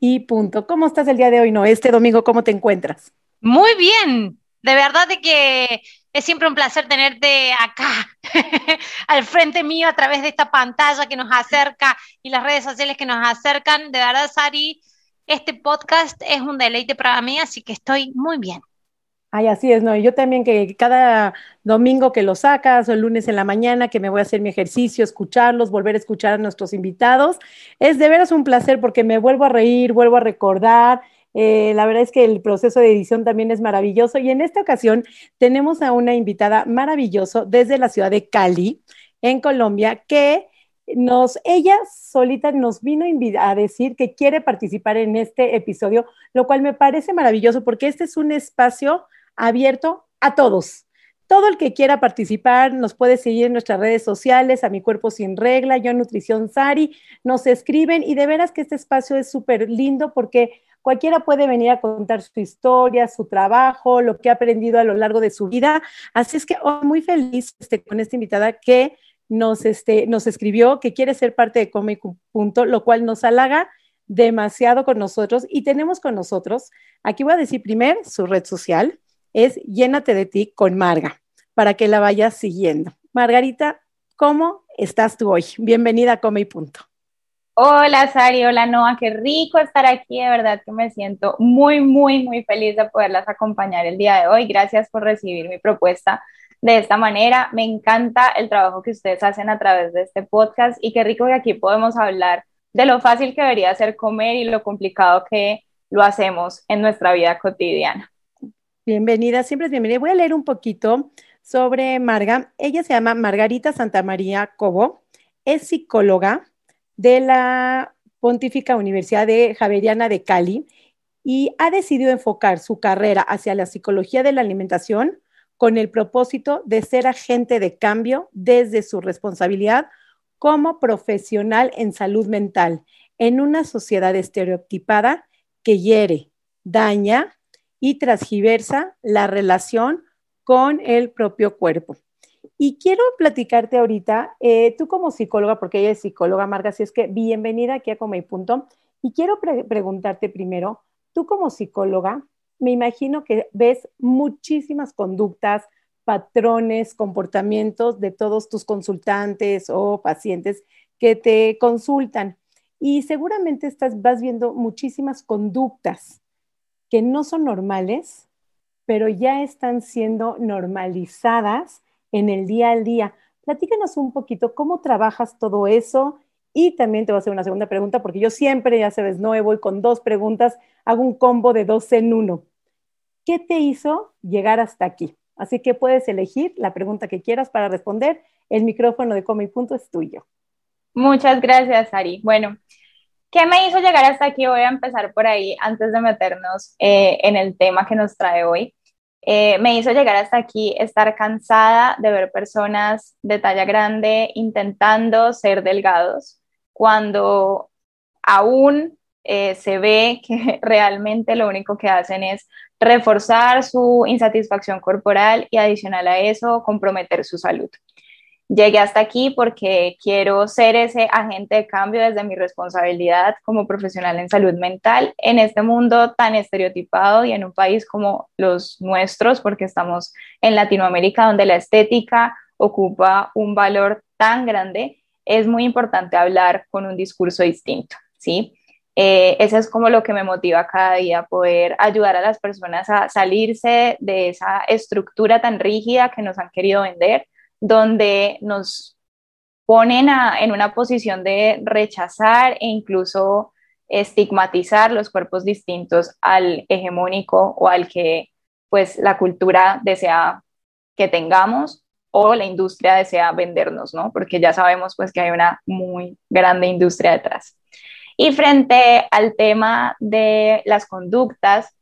y punto. ¿Cómo estás el día de hoy, no? Este domingo, ¿cómo te encuentras? Muy bien. De verdad de que es siempre un placer tenerte acá, al frente mío, a través de esta pantalla que nos acerca y las redes sociales que nos acercan. De verdad, Sari, este podcast es un deleite para mí, así que estoy muy bien. Ay, así es, ¿no? Y yo también que cada domingo que lo sacas o el lunes en la mañana que me voy a hacer mi ejercicio, escucharlos, volver a escuchar a nuestros invitados, es de veras un placer porque me vuelvo a reír, vuelvo a recordar. Eh, la verdad es que el proceso de edición también es maravilloso y en esta ocasión tenemos a una invitada maravillosa desde la ciudad de Cali, en Colombia, que nos, ella solita nos vino a decir que quiere participar en este episodio, lo cual me parece maravilloso porque este es un espacio abierto a todos. Todo el que quiera participar nos puede seguir en nuestras redes sociales, a Mi Cuerpo Sin Regla, Yo Nutrición Sari, nos escriben y de veras que este espacio es súper lindo porque cualquiera puede venir a contar su historia, su trabajo, lo que ha aprendido a lo largo de su vida. Así es que oh, muy feliz este, con esta invitada que nos, este, nos escribió que quiere ser parte de Come Punto, lo cual nos halaga demasiado con nosotros y tenemos con nosotros, aquí voy a decir primero su red social, es Llénate de ti con Marga, para que la vayas siguiendo. Margarita, ¿cómo estás tú hoy? Bienvenida a Come y Punto. Hola Sari, hola Noah, qué rico estar aquí, de verdad que me siento muy, muy, muy feliz de poderlas acompañar el día de hoy. Gracias por recibir mi propuesta de esta manera. Me encanta el trabajo que ustedes hacen a través de este podcast y qué rico que aquí podemos hablar de lo fácil que debería ser comer y lo complicado que lo hacemos en nuestra vida cotidiana. Bienvenida, siempre es bienvenida. Voy a leer un poquito sobre Marga. Ella se llama Margarita Santamaría Cobo, es psicóloga de la Pontífica Universidad de Javeriana de Cali y ha decidido enfocar su carrera hacia la psicología de la alimentación con el propósito de ser agente de cambio desde su responsabilidad como profesional en salud mental en una sociedad estereotipada que hiere, daña y transgiversa la relación con el propio cuerpo. Y quiero platicarte ahorita, eh, tú como psicóloga, porque ella es psicóloga, Marga, así es que bienvenida aquí a Come y Punto. Y quiero preguntarte primero, tú como psicóloga, me imagino que ves muchísimas conductas, patrones, comportamientos de todos tus consultantes o pacientes que te consultan. Y seguramente estás, vas viendo muchísimas conductas que no son normales, pero ya están siendo normalizadas en el día al día. Platícanos un poquito cómo trabajas todo eso y también te voy a hacer una segunda pregunta porque yo siempre, ya sabes, no voy con dos preguntas, hago un combo de dos en uno. ¿Qué te hizo llegar hasta aquí? Así que puedes elegir la pregunta que quieras para responder. El micrófono de Come y Punto es tuyo. Muchas gracias, Ari. Bueno, ¿Qué me hizo llegar hasta aquí? Voy a empezar por ahí antes de meternos eh, en el tema que nos trae hoy. Eh, me hizo llegar hasta aquí estar cansada de ver personas de talla grande intentando ser delgados cuando aún eh, se ve que realmente lo único que hacen es reforzar su insatisfacción corporal y adicional a eso comprometer su salud llegué hasta aquí porque quiero ser ese agente de cambio desde mi responsabilidad como profesional en salud mental en este mundo tan estereotipado y en un país como los nuestros, porque estamos en Latinoamérica donde la estética ocupa un valor tan grande, es muy importante hablar con un discurso distinto, ¿sí? Eh, eso es como lo que me motiva cada día, poder ayudar a las personas a salirse de esa estructura tan rígida que nos han querido vender donde nos ponen en una posición de rechazar e incluso estigmatizar los cuerpos distintos al hegemónico o al que pues la cultura desea que tengamos o la industria desea vendernos, ¿no? Porque ya sabemos pues que hay una muy grande industria detrás. Y frente al tema de las conductas,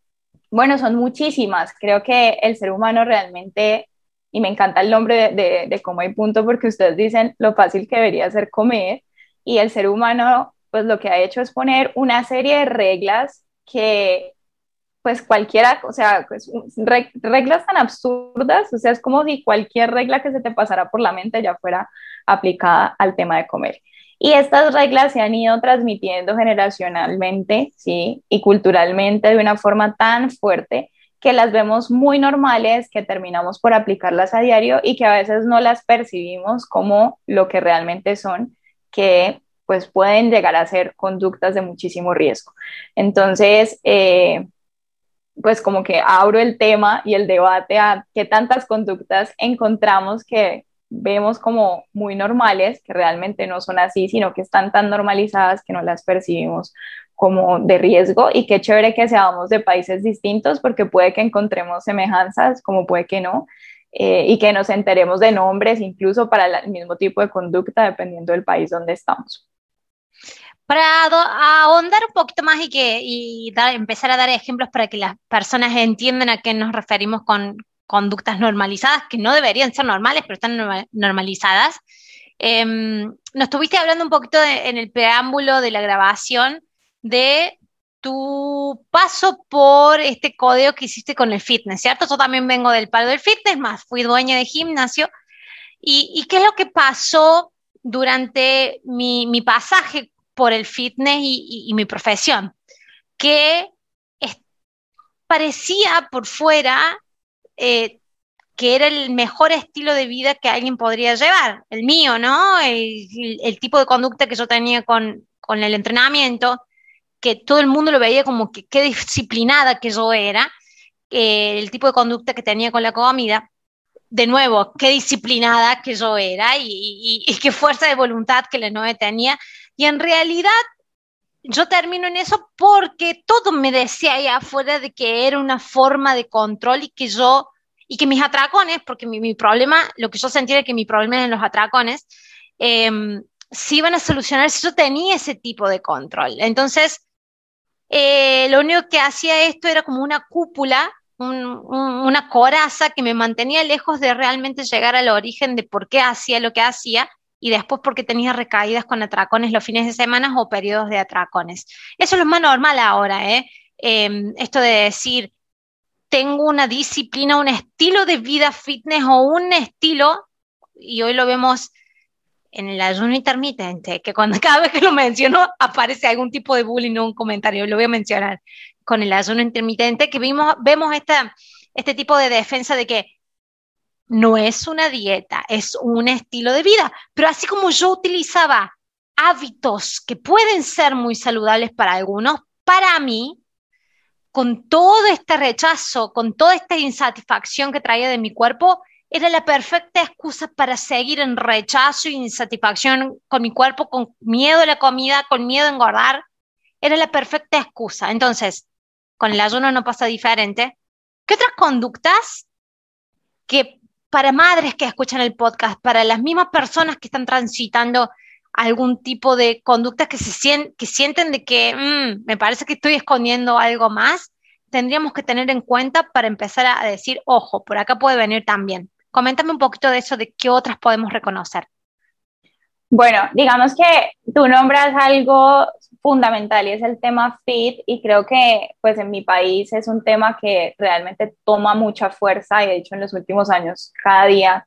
Bueno, son muchísimas. Creo que el ser humano realmente, y me encanta el nombre de, de, Como hay punto porque ustedes dicen lo fácil que debería ser comer, y el ser humano pues lo que ha hecho es poner una serie de reglas que pues cualquiera, o sea, pues, reglas tan absurdas, o sea, es como si cualquier regla que se te pasara por la mente ya fuera aplicada al tema de comer. Y estas reglas se han ido transmitiendo generacionalmente, ¿sí? Y culturalmente de una forma tan fuerte que las vemos muy normales, que terminamos por aplicarlas a diario y que a veces no las percibimos como lo que realmente son, que pues pueden llegar a ser conductas de muchísimo riesgo. Entonces, eh, pues como que abro el tema y el debate a qué tantas conductas encontramos que vemos como muy normales, que realmente no son así, sino que están tan normalizadas que no las percibimos como de riesgo y qué chévere que seamos de países distintos porque puede que encontremos semejanzas como puede que no eh, y que nos enteremos de nombres incluso para el mismo tipo de conducta dependiendo del país donde estamos. Para ahondar un poquito más y, que, y empezar a dar ejemplos para que las personas entiendan a qué nos referimos con conductas normalizadas, que no deberían ser normales, pero están normalizadas. Em, nos estuviste hablando un poquito en el preámbulo de la grabación de tu paso por este código que hiciste con el fitness, ¿cierto? Yo también vengo del palo del fitness, más fui dueña de gimnasio. ¿Y, qué es lo que pasó durante mi, pasaje por el fitness y, mi profesión? Que parecía por fuera eh, que era el mejor estilo de vida que alguien podría llevar, el mío, ¿no? El, tipo de conducta que yo tenía con, con, el entrenamiento, que todo el mundo lo veía como que qué disciplinada que yo era, el tipo de conducta que tenía con la comida, de nuevo, qué disciplinada que yo era y, qué fuerza de voluntad que la Noé tenía. Y en realidad yo termino en eso porque todo me decía ahí afuera de que era una forma de control y que yo, y que mis atracones, porque mi, problema, lo que yo sentía era que mi problema en los atracones, eh, se iban a solucionar si yo tenía ese tipo de control. Entonces, eh, lo único que hacía esto era como una cúpula, una coraza que me mantenía lejos de realmente llegar al origen de por qué hacía lo que hacía y después porque tenía recaídas con atracones los fines de semana o periodos de atracones. Eso es lo más normal ahora, ¿eh? Em, esto de decir, tengo una disciplina, un estilo de vida fitness o un estilo, y hoy lo vemos en el ayuno intermitente, que cuando cada vez que lo menciono aparece algún tipo de bullying o un comentario, lo voy a mencionar con el ayuno intermitente, que vimos, vemos esta, este tipo de defensa de que no es una dieta, es un estilo de vida. Pero así como yo utilizaba hábitos que pueden ser muy saludables para algunos, para mí, con todo este rechazo, con toda esta insatisfacción que traía de mi cuerpo, era la perfecta excusa para seguir en rechazo y insatisfacción con mi cuerpo, con miedo a la comida, con miedo a engordar. Era la perfecta excusa. Entonces, con el ayuno no pasa diferente. ¿Qué otras conductas que para madres que escuchan el podcast, para las mismas personas que están transitando algún tipo de conducta que, se que sienten de que mm, me parece que estoy escondiendo algo más, tendríamos que tener en cuenta para empezar a decir, ojo, por acá puede venir también. Coméntame un poquito de eso, de qué otras podemos reconocer. Bueno, digamos que tú nombras algo fundamental y es el tema fit y creo que pues en mi país es un tema que realmente toma mucha fuerza y de hecho en los últimos años cada día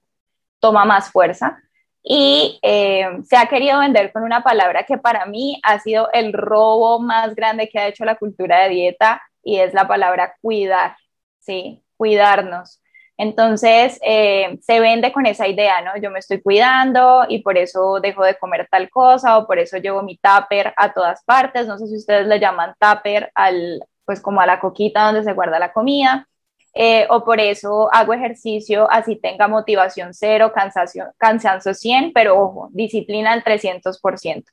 toma más fuerza y eh, se ha querido vender con una palabra que para mí ha sido el robo más grande que ha hecho la cultura de dieta y es la palabra cuidar, ¿sí? Cuidarnos. Entonces, eh, se vende con esa idea, ¿no? Yo me estoy cuidando y por eso dejo de comer tal cosa o por eso llevo mi tupper a todas partes. No sé si ustedes le llaman tupper al, pues como a la coquita donde se guarda la comida. Eh, o por eso hago ejercicio así tenga motivación cero, cansancio, cansancio 100, pero ojo, disciplina al 300%.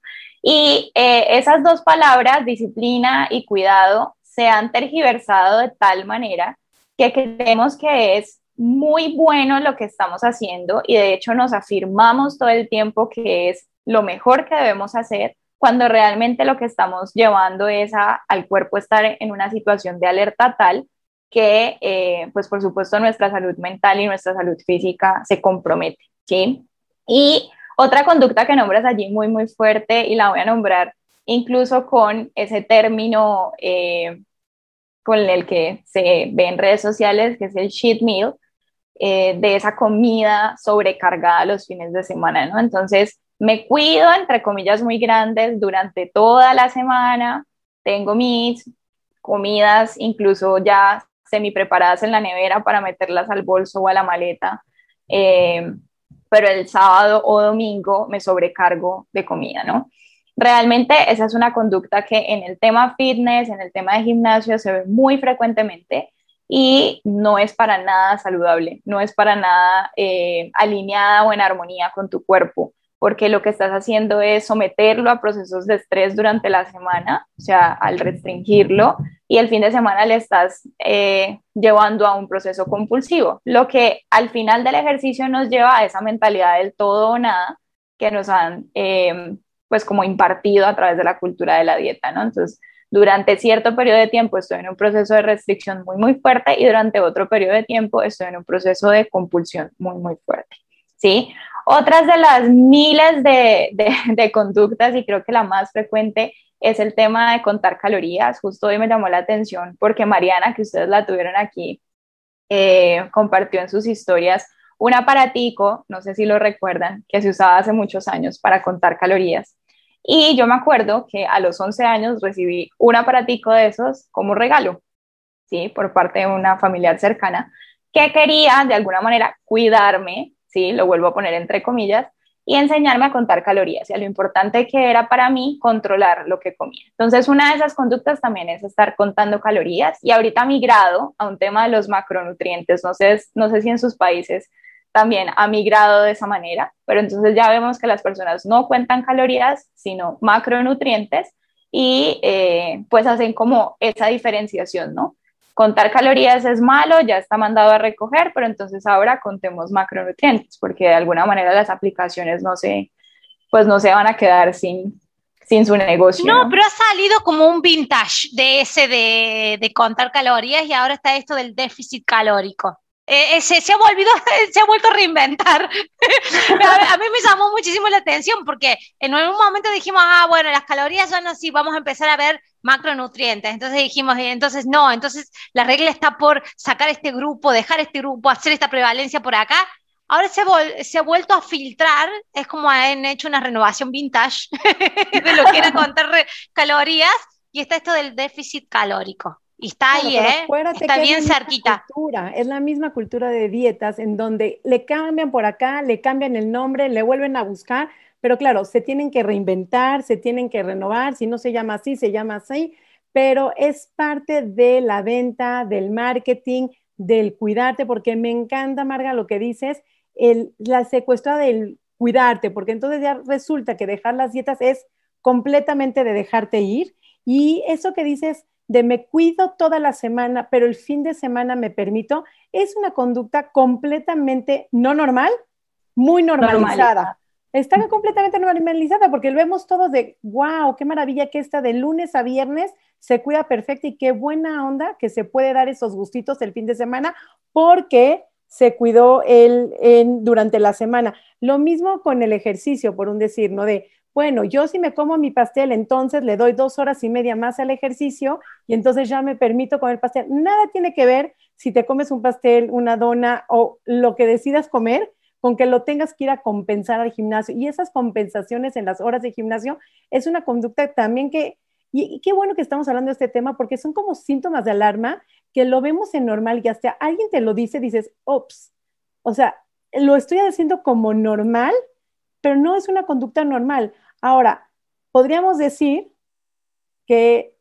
Y eh, esas dos palabras, disciplina y cuidado, se han tergiversado de tal manera que creemos que es muy bueno lo que estamos haciendo y de hecho nos afirmamos todo el tiempo que es lo mejor que debemos hacer cuando realmente lo que estamos llevando es a, al cuerpo estar en una situación de alerta tal que, eh, pues por supuesto, nuestra salud mental y nuestra salud física se compromete, ¿sí? Y otra conducta que nombras allí muy, muy fuerte y la voy a nombrar incluso con ese término eh, con el que se ve en redes sociales, que es el cheat meal, eh, de esa comida sobrecargada los fines de semana, ¿no? Entonces, me cuido, entre comillas, muy grandes durante toda la semana, tengo mis comidas incluso ya semi preparadas en la nevera para meterlas al bolso o a la maleta, eh, pero el sábado o domingo me sobrecargo de comida, ¿no? Realmente esa es una conducta que en el tema fitness, en el tema de gimnasio se ve muy frecuentemente y no es para nada saludable, no es para nada eh, alineada o en armonía con tu cuerpo porque lo que estás haciendo es someterlo a procesos de estrés durante la semana, o sea, al restringirlo, y el fin de semana le estás eh, llevando a un proceso compulsivo, lo que al final del ejercicio nos lleva a esa mentalidad del todo o nada que nos han, eh, pues, como impartido a través de la cultura de la dieta, ¿no? Entonces, durante cierto periodo de tiempo estoy en un proceso de restricción muy, muy fuerte y durante otro periodo de tiempo estoy en un proceso de compulsión muy, muy fuerte. ¿sí? Otras de las miles de, conductas, y creo que la más frecuente, es el tema de contar calorías. Justo hoy me llamó la atención porque Mariana, que ustedes la tuvieron aquí, eh, compartió en sus historias un aparatico, no sé si lo recuerdan, que se usaba hace muchos años para contar calorías. Y yo me acuerdo que a los 11 años recibí un aparatico de esos como regalo, ¿sí? Por parte de una familiar cercana que quería de alguna manera cuidarme ¿sí? Lo vuelvo a poner entre comillas, y enseñarme a contar calorías y a lo importante que era para mí controlar lo que comía. Entonces, una de esas conductas también es estar contando calorías y ahorita migrado a un tema de los macronutrientes. No sé, no sé si en sus países también ha migrado de esa manera, pero entonces ya vemos que las personas no cuentan calorías, sino macronutrientes y eh, pues hacen como esa diferenciación, ¿no? contar calorías es malo, ya está mandado a recoger, pero entonces ahora contemos macronutrientes, porque de alguna manera las aplicaciones no se, pues no se van a quedar sin, sin su negocio. No, pero ha salido como un vintage de ese de, de contar calorías y ahora está esto del déficit calórico. Eh, se, se, ha volvido, se ha vuelto a reinventar. a, mí me llamó muchísimo la atención porque en algún momento dijimos, ah, bueno, las calorías ya no, sí, vamos a empezar a ver macronutrientes. Entonces dijimos, entonces no, entonces la regla está por sacar este grupo, dejar este grupo, hacer esta prevalencia por acá. Ahora se, se ha vuelto a filtrar, es como han hecho una renovación vintage de lo que era contar calorías y está esto del déficit calórico. Y está ahí, ¿eh? Está bien cerquita. es la misma cultura de dietas en donde le cambian por acá, le cambian el nombre, le vuelven a buscar, pero claro, se tienen que reinventar, se tienen que renovar, si no se llama así, se llama así, pero es parte de la venta, del marketing, del cuidarte, porque me encanta, Marga, lo que dices, el, la secuestra del cuidarte, porque entonces ya resulta que dejar las dietas es completamente de dejarte ir. Y eso que dices, de me cuido toda la semana, pero el fin de semana me permito, es una conducta completamente no normal, muy normalizada. Está completamente normalizada porque lo vemos todos de, wow, qué maravilla que esta de lunes a viernes se cuida perfecto y qué buena onda que se puede dar esos gustitos el fin de semana porque se cuidó él en, durante la semana. Lo mismo con el ejercicio, por un decir, ¿no? De, bueno, yo si me como mi pastel, entonces le doy dos horas y media más al ejercicio y entonces ya me permito comer pastel. Nada tiene que ver si te comes un pastel, una dona o lo que decidas comer con que lo tengas que ir a compensar al gimnasio. Y esas compensaciones en las horas de gimnasio es una conducta también que, y, qué bueno que estamos hablando de este tema porque son como síntomas de alarma que lo vemos en normal y hasta alguien te lo dice, dices, ops, o sea, lo estoy haciendo como normal, pero no es una conducta normal. Ahora, podríamos decir que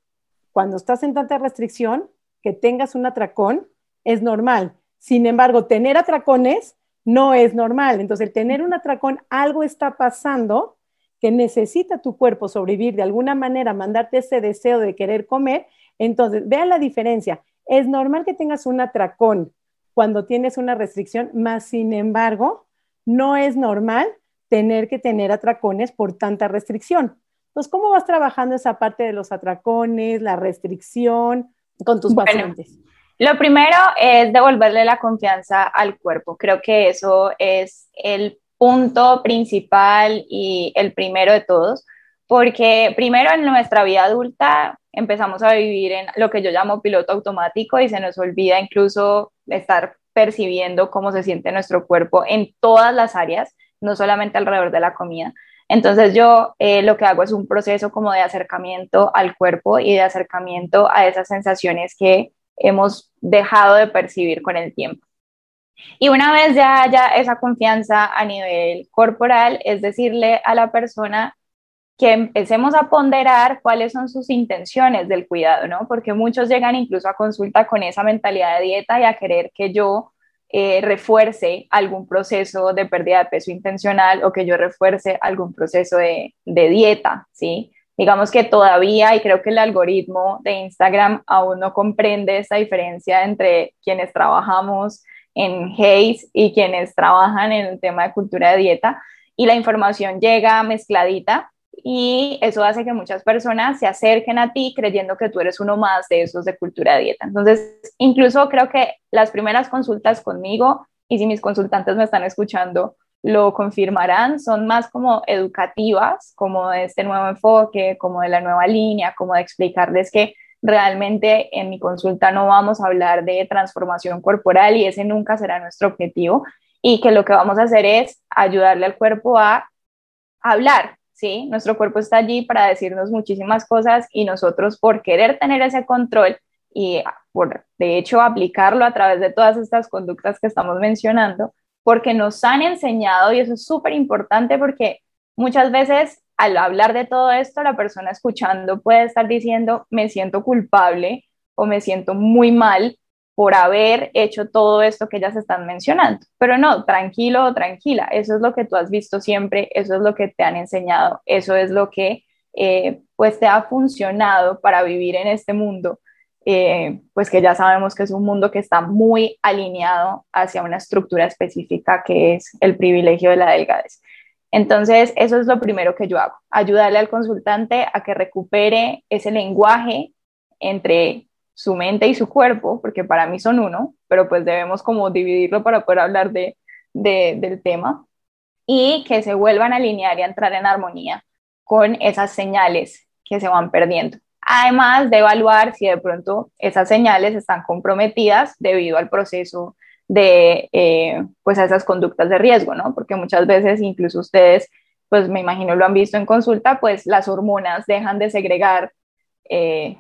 cuando estás en tanta restricción, que tengas un atracón es normal. Sin embargo, tener atracones no es normal. Entonces, el tener un atracón, algo está pasando que necesita tu cuerpo sobrevivir de alguna manera, mandarte ese deseo de querer comer. Entonces, vean la diferencia. Es normal que tengas un atracón cuando tienes una restricción, más sin embargo, no es normal tener que tener atracones por tanta restricción. Entonces, ¿cómo vas trabajando esa parte de los atracones, la restricción con tus pacientes? Lo primero es devolverle la confianza al cuerpo. Creo que eso es el punto principal y el primero de todos, porque primero en nuestra vida adulta empezamos a vivir en lo que yo llamo piloto automático y se nos olvida incluso estar percibiendo cómo se siente nuestro cuerpo en todas las áreas, no solamente alrededor de la comida. Entonces yo eh, lo que hago es un proceso como de acercamiento al cuerpo y de acercamiento a esas sensaciones que hemos dejado de percibir con el tiempo. Y una vez ya haya esa confianza a nivel corporal, es decirle a la persona que empecemos a ponderar cuáles son sus intenciones del cuidado, ¿no? Porque muchos llegan incluso a consulta con esa mentalidad de dieta y a querer que yo eh, refuerce algún proceso de pérdida de peso intencional o que yo refuerce algún proceso de, dieta, ¿sí? Digamos que todavía, y creo que el algoritmo de Instagram aún no comprende esa diferencia entre quienes trabajamos en Haze y quienes trabajan en el tema de cultura de dieta, y la información llega mezcladita y eso hace que muchas personas se acerquen a ti creyendo que tú eres uno más de esos de cultura dieta. Entonces, incluso creo que las primeras consultas conmigo, y si mis consultantes me están escuchando, lo confirmarán, son más como educativas, como de este nuevo enfoque, como de la nueva línea, como de explicarles que realmente en mi consulta no vamos a hablar de transformación corporal y ese nunca será nuestro objetivo y que lo que vamos a hacer es ayudarle al cuerpo a hablar, ¿sí? Nuestro cuerpo está allí para decirnos muchísimas cosas y nosotros por querer tener ese control y por, de hecho, aplicarlo a través de todas estas conductas que estamos mencionando, porque nos han enseñado, y eso es súper importante porque muchas veces al hablar de todo esto, la persona escuchando puede estar diciendo, me siento culpable o me siento muy mal por haber hecho todo esto que ellas están mencionando. Pero no, tranquilo tranquila, eso es lo que tú has visto siempre, eso es lo que te han enseñado, eso es lo que eh, pues te ha funcionado para vivir en este mundo, eh, pues que ya sabemos que es un mundo que está muy alineado hacia una estructura específica que es el privilegio de la delgadez. Entonces, eso es lo primero que yo hago, ayudarle al consultante a que recupere ese lenguaje entre su mente y su cuerpo, porque para mí son uno, pero pues debemos como dividirlo para poder hablar de, del tema, y que se vuelvan a alinear y a entrar en armonía con esas señales que se van perdiendo. Además de evaluar si de pronto esas señales están comprometidas debido al proceso de eh, pues a esas conductas de riesgo, ¿no? Porque muchas veces incluso ustedes, pues me imagino lo han visto en consulta, pues las hormonas dejan de segregar eh,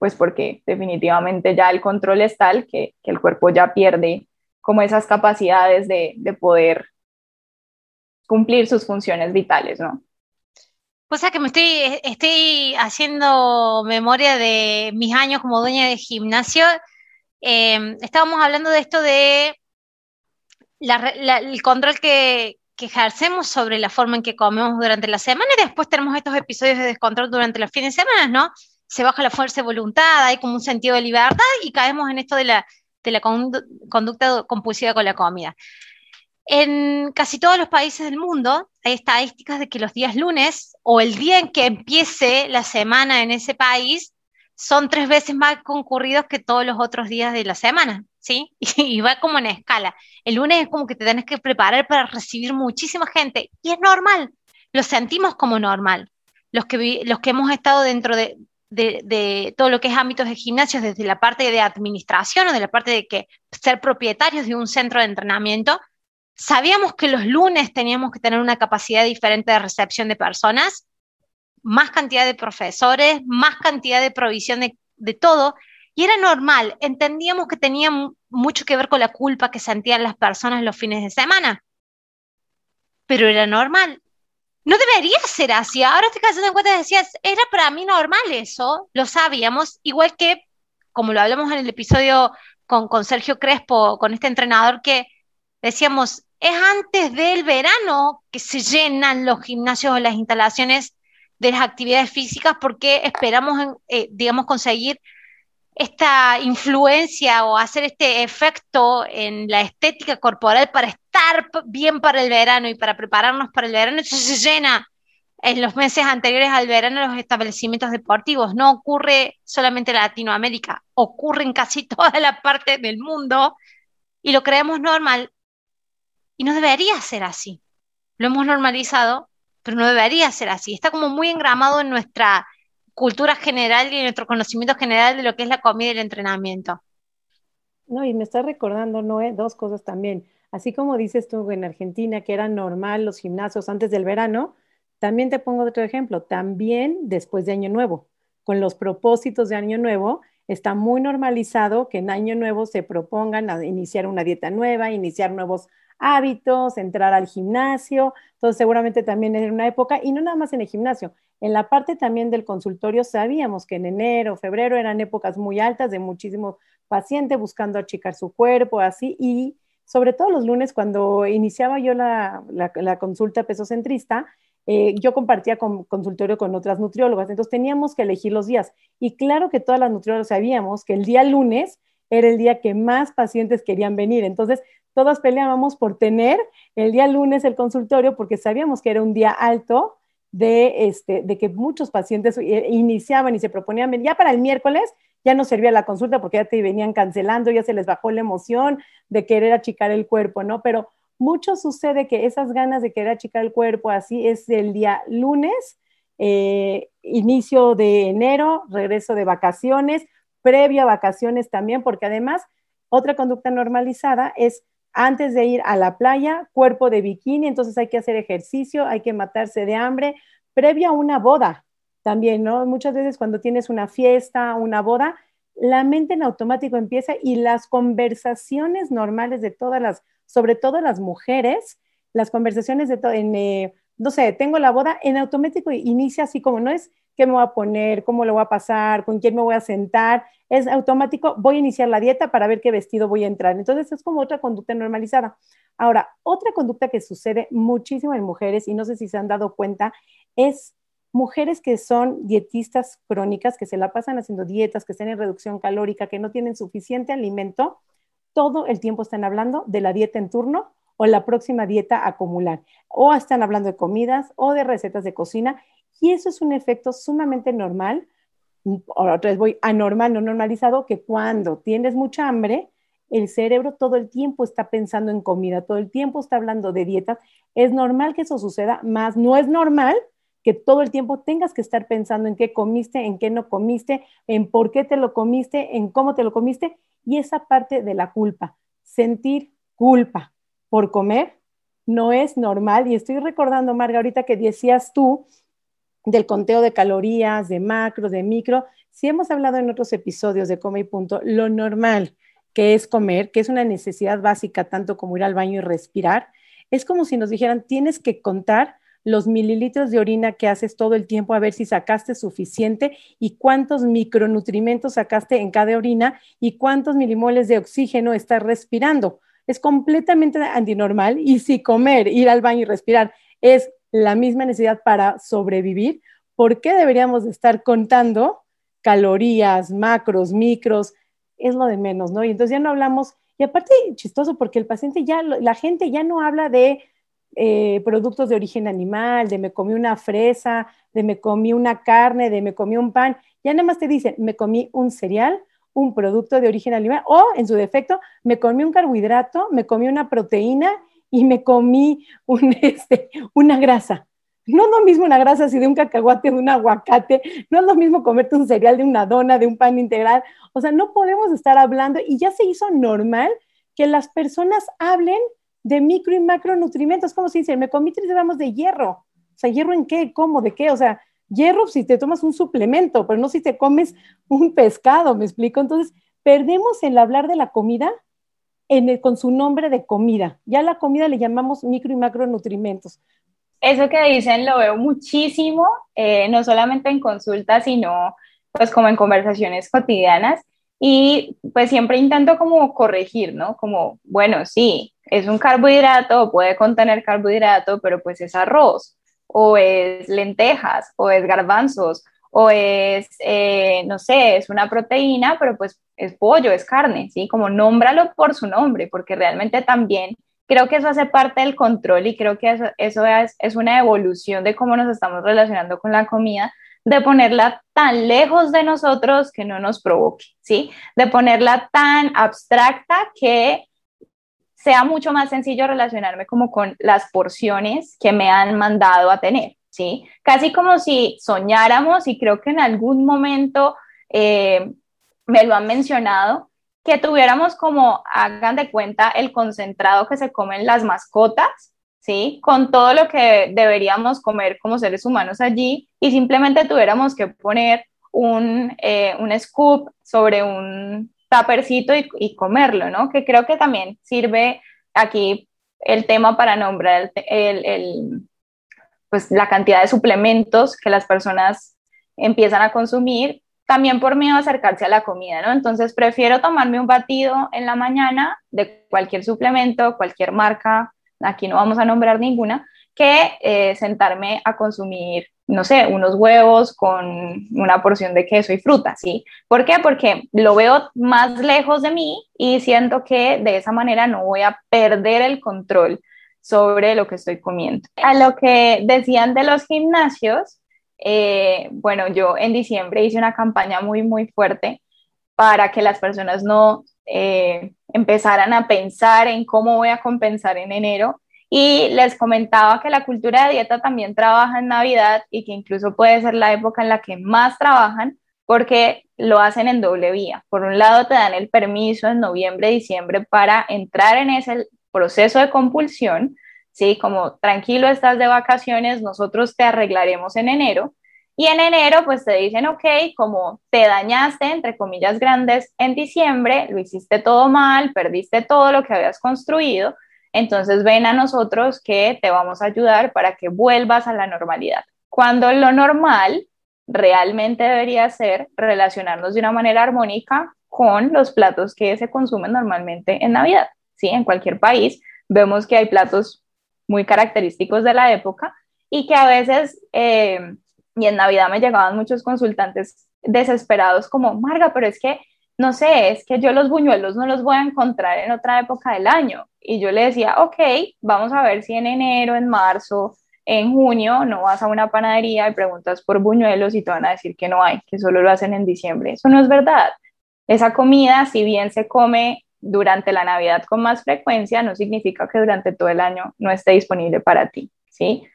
pues porque definitivamente ya el control es tal que, el cuerpo ya pierde como esas capacidades de, poder cumplir sus funciones vitales, ¿no? O sea que me estoy, estoy haciendo memoria de mis años como dueña de gimnasio. Em, estábamos hablando de esto de el control que, que, ejercemos sobre la forma en que comemos durante la semana y después tenemos estos episodios de descontrol durante los fines de semana, ¿no? Se baja la fuerza de voluntad, hay como un sentido de libertad y caemos en esto de la, conducta compulsiva con la comida. En casi todos los países del mundo hay estadísticas de que los días lunes o el día en que empiece la semana en ese país son tres veces más concurridos que todos los otros días de la semana, ¿sí? Y va como en escala. El lunes es como que te tienes que preparar para recibir muchísima gente y es normal, lo sentimos como normal. Los que, los que hemos estado dentro de, de, todo lo que es ámbitos de gimnasios, desde la parte de administración o de la parte de que ser propietarios de un centro de entrenamiento, sabíamos que los lunes teníamos que tener una capacidad diferente de recepción de personas, más cantidad de profesores, más cantidad de provisión de, de todo, y era normal, entendíamos que tenía mucho que ver con la culpa que sentían las personas los fines de semana, pero era normal no debería ser así. Ahora estoy cayendo en cuenta, decías, era para mí normal eso, lo sabíamos, igual que, como lo hablamos en el episodio con, con Sergio Crespo, con este entrenador que decíamos, es antes del verano que se llenan los gimnasios o las instalaciones de las actividades físicas porque esperamos, eh, digamos, conseguir esta influencia o hacer este efecto en la estética corporal para estar bien para el verano y para prepararnos para el verano, entonces se llena en los meses anteriores al verano los establecimientos deportivos. No ocurre solamente en Latinoamérica, ocurre en casi toda la parte del mundo y lo creemos normal y no debería ser así. Lo hemos normalizado, pero no debería ser así. Está como muy engramado en nuestra cultura general y nuestro conocimiento general de lo que es la comida y el entrenamiento. No, y me está recordando, Noé, dos cosas también. Así como dices tú en Argentina, que era normal los gimnasios antes del verano, también te pongo otro ejemplo, también después de Año Nuevo, con los propósitos de Año Nuevo, está muy normalizado que en Año Nuevo se propongan a iniciar una dieta nueva, iniciar nuevos hábitos, entrar al gimnasio. Entonces, seguramente también en una época, y no nada más en el gimnasio, en la parte también del consultorio sabíamos que en enero, febrero eran épocas muy altas de muchísimos pacientes buscando achicar su cuerpo, así, y sobre todo los lunes cuando iniciaba yo la, la consulta pesocentrista, eh, yo compartía con, consultorio con otras nutriólogas, entonces teníamos que elegir los días. Y claro que todas las nutriólogas sabíamos que el día lunes era el día que más pacientes querían venir. Entonces, todas peleábamos por tener el día lunes el consultorio porque sabíamos que era un día alto de, este, de que muchos pacientes eh, iniciaban y se proponían. Ya para el miércoles ya no servía la consulta porque ya te venían cancelando, ya se les bajó la emoción de querer achicar el cuerpo, ¿no? Pero mucho sucede que esas ganas de querer achicar el cuerpo así es el día lunes, eh, inicio de enero, regreso de vacaciones, previo a vacaciones también, porque además otra conducta normalizada es antes de ir a la playa, cuerpo de bikini, entonces hay que hacer ejercicio, hay que matarse de hambre, previo a una boda también, ¿no? Muchas veces cuando tienes una fiesta, una boda, la mente en automático empieza y las conversaciones normales de todas las sobre todo las mujeres, las conversaciones de todo, eh, no sé, tengo la boda, en automático inicia así como no es qué me voy a poner, cómo lo voy a pasar, con quién me voy a sentar, es automático, voy a iniciar la dieta para ver qué vestido voy a entrar. Entonces es como otra conducta normalizada. Ahora, otra conducta que sucede muchísimo en mujeres, y no sé si se han dado cuenta, es mujeres que son dietistas crónicas, que se la pasan haciendo dietas, que están en reducción calórica, que no tienen suficiente alimento, todo el tiempo están hablando de la dieta en turno o la próxima dieta acumular. O están hablando de comidas o de recetas de cocina. Y eso es un efecto sumamente normal, otra vez voy anormal, no normalizado, que cuando tienes mucha hambre, el cerebro todo el tiempo está pensando en comida, todo el tiempo está hablando de dietas. Es normal que eso suceda, más no es normal que todo el tiempo tengas que estar pensando en qué comiste, en qué no comiste, en por qué te lo comiste, en cómo te lo comiste y esa parte de la culpa, sentir culpa por comer no es normal. Y estoy recordando, Marga, ahorita que decías tú del conteo de calorías, de macro, de micro, si hemos hablado en otros episodios de Come y Punto, lo normal que es comer, que es una necesidad básica tanto como ir al baño y respirar, es como si nos dijeran, tienes que contar los mililitros de orina que haces todo el tiempo a ver si sacaste suficiente y cuántos micronutrimentos sacaste en cada orina y cuántos milimoles de oxígeno estás respirando. Es completamente antinormal y si comer, ir al baño y respirar es la misma necesidad para sobrevivir, ¿por qué deberíamos estar contando calorías, macros, micros? Es lo de menos, ¿no? Y entonces ya no hablamos, y aparte chistoso porque el paciente ya, la gente ya no habla de eh, productos de origen animal, de me comí una fresa, de me comí una carne, de me comí un pan, ya nada más te dicen, me comí un cereal, un producto de origen animal, o en su defecto, me comí un carbohidrato, me comí una proteína y me comí un, este, una grasa. No es lo mismo una grasa así de un cacahuate, de un aguacate, no es lo mismo comerte un cereal de una dona, de un pan integral. O sea, no podemos estar hablando y ya se hizo normal que las personas hablen de micro y macronutrientes, como se dice, me comí tres gramos de hierro. O sea, ¿hierro en qué? ¿Cómo? ¿De qué? O sea, hierro si te tomas un suplemento, pero no si te comes un pescado, ¿me explico? Entonces, perdemos el hablar de la comida con su nombre de comida. Ya la comida le llamamos micro y macronutrientes. Eso que dicen lo veo muchísimo, eh, no solamente en consultas, sino pues como en conversaciones cotidianas. Y pues siempre intento como corregir, ¿no? Como, bueno, sí, es un carbohidrato, puede contener carbohidrato, pero pues es arroz, o es lentejas, o es garbanzos, o es, eh, no sé, es una proteína, pero pues es pollo, es carne, ¿sí? Como nómbralo por su nombre, porque realmente también creo que eso hace parte del control y creo que eso, eso es, es una evolución de cómo nos estamos relacionando con la comida, de ponerla tan lejos de nosotros que no nos provoque, ¿sí? De ponerla tan abstracta que sea mucho más sencillo relacionarme como con las porciones que me han mandado a tener, ¿sí? Casi como si soñáramos, y creo que en algún momento eh, me lo han mencionado, que tuviéramos como, hagan de cuenta, el concentrado que se comen las mascotas, ¿sí? Con todo lo que deberíamos comer como seres humanos allí y simplemente tuviéramos que poner un, eh, un scoop sobre un tapercito y, comerlo, ¿no? Que creo que también sirve aquí el tema para nombrar el, pues, la cantidad de suplementos que las personas empiezan a consumir, también por miedo a acercarse a la comida, ¿no? Entonces prefiero tomarme un batido en la mañana de cualquier suplemento, cualquier marca, aquí no vamos a nombrar ninguna, que eh, sentarme a consumir no sé, unos huevos con una porción de queso y fruta, ¿sí? ¿Por qué? Porque lo veo más lejos de mí y siento que de esa manera no voy a perder el control sobre lo que estoy comiendo. A lo que decían de los gimnasios, eh, bueno, yo en diciembre hice una campaña muy, muy fuerte para que las personas no eh, empezaran a pensar en cómo voy a compensar en enero y les comentaba que la cultura de dieta también trabaja en Navidad y que incluso puede ser la época en la que más trabajan porque lo hacen en doble vía. Por un lado, te dan el permiso en noviembre, diciembre para entrar en ese proceso de compulsión, ¿sí? Como tranquilo, estás de vacaciones, nosotros te arreglaremos en enero. Y en enero, pues te dicen, ok, como te dañaste, entre comillas grandes, en diciembre, lo hiciste todo mal, perdiste todo lo que habías construido, entonces ven a nosotros que te vamos a ayudar para que vuelvas a la normalidad. Cuando lo normal realmente debería ser relacionarnos de una manera armónica con los platos que se consumen normalmente en Navidad. ¿sí? En cualquier país vemos que hay platos muy característicos de la época y que a veces, eh, y en Navidad me llegaban muchos consultantes desesperados como, Marga, pero es que no sé, es que yo los buñuelos no los voy a encontrar en otra época del año. Y yo le decía, ok, vamos a ver si en enero, en marzo, en junio no vas a una panadería y preguntas por buñuelos y te van a decir que no hay, que solo lo hacen en diciembre. Eso no es verdad. Esa comida, si bien se come durante la Navidad con más frecuencia, no significa que durante todo el año no esté disponible para ti, ¿sí?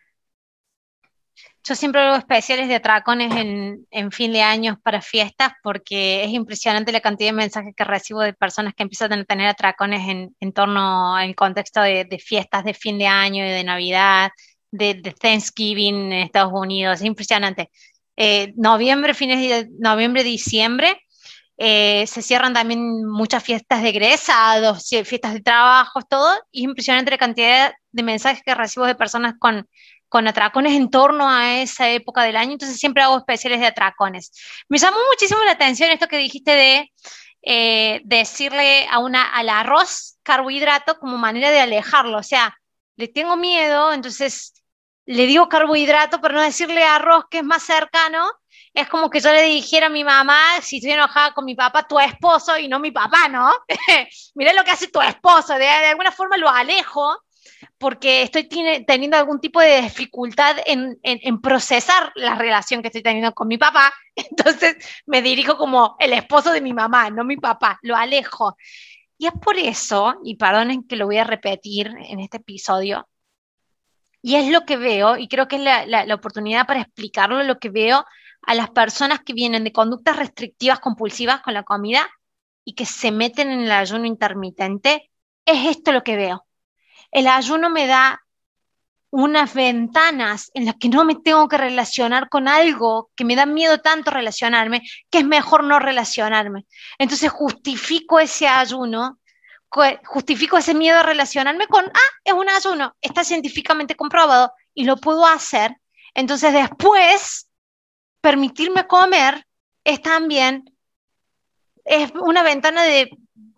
Yo siempre hago especiales de atracones en, fin de años para fiestas porque es impresionante la cantidad de mensajes que recibo de personas que empiezan a tener atracones en, torno al contexto de, fiestas de fin de año y de Navidad, de, Thanksgiving en Estados Unidos. Es impresionante. Eh, noviembre, fines de noviembre, diciembre, eh, se cierran también muchas fiestas de egresados, fiestas de trabajo, todo, y es impresionante la cantidad de mensajes que recibo de personas con con atracones en torno a esa época del año, entonces siempre hago especiales de atracones. Me llamó muchísimo la atención esto que dijiste de eh, decirle a una, al arroz carbohidrato como manera de alejarlo, o sea, le tengo miedo, entonces le digo carbohidrato, pero no decirle arroz que es más cercano, es como que yo le dijera a mi mamá, si estoy enojada con mi papá, tu esposo y no mi papá, ¿no? Mirá lo que hace tu esposo, de, de alguna forma lo alejo porque estoy teniendo algún tipo de dificultad en, procesar la relación que estoy teniendo con mi papá, entonces me dirijo como el esposo de mi mamá, no mi papá, lo alejo. Y es por eso, y perdonen que lo voy a repetir en este episodio, y es lo que veo, y creo que es la, la oportunidad para explicarlo, lo que veo a las personas que vienen de conductas restrictivas compulsivas con la comida y que se meten en el ayuno intermitente, es esto lo que veo el ayuno me da unas ventanas en las que no me tengo que relacionar con algo que me da miedo tanto relacionarme, que es mejor no relacionarme. Entonces justifico ese ayuno, justifico ese miedo a relacionarme con, ah, es un ayuno, está científicamente comprobado y lo puedo hacer. Entonces después, permitirme comer es también, es una ventana de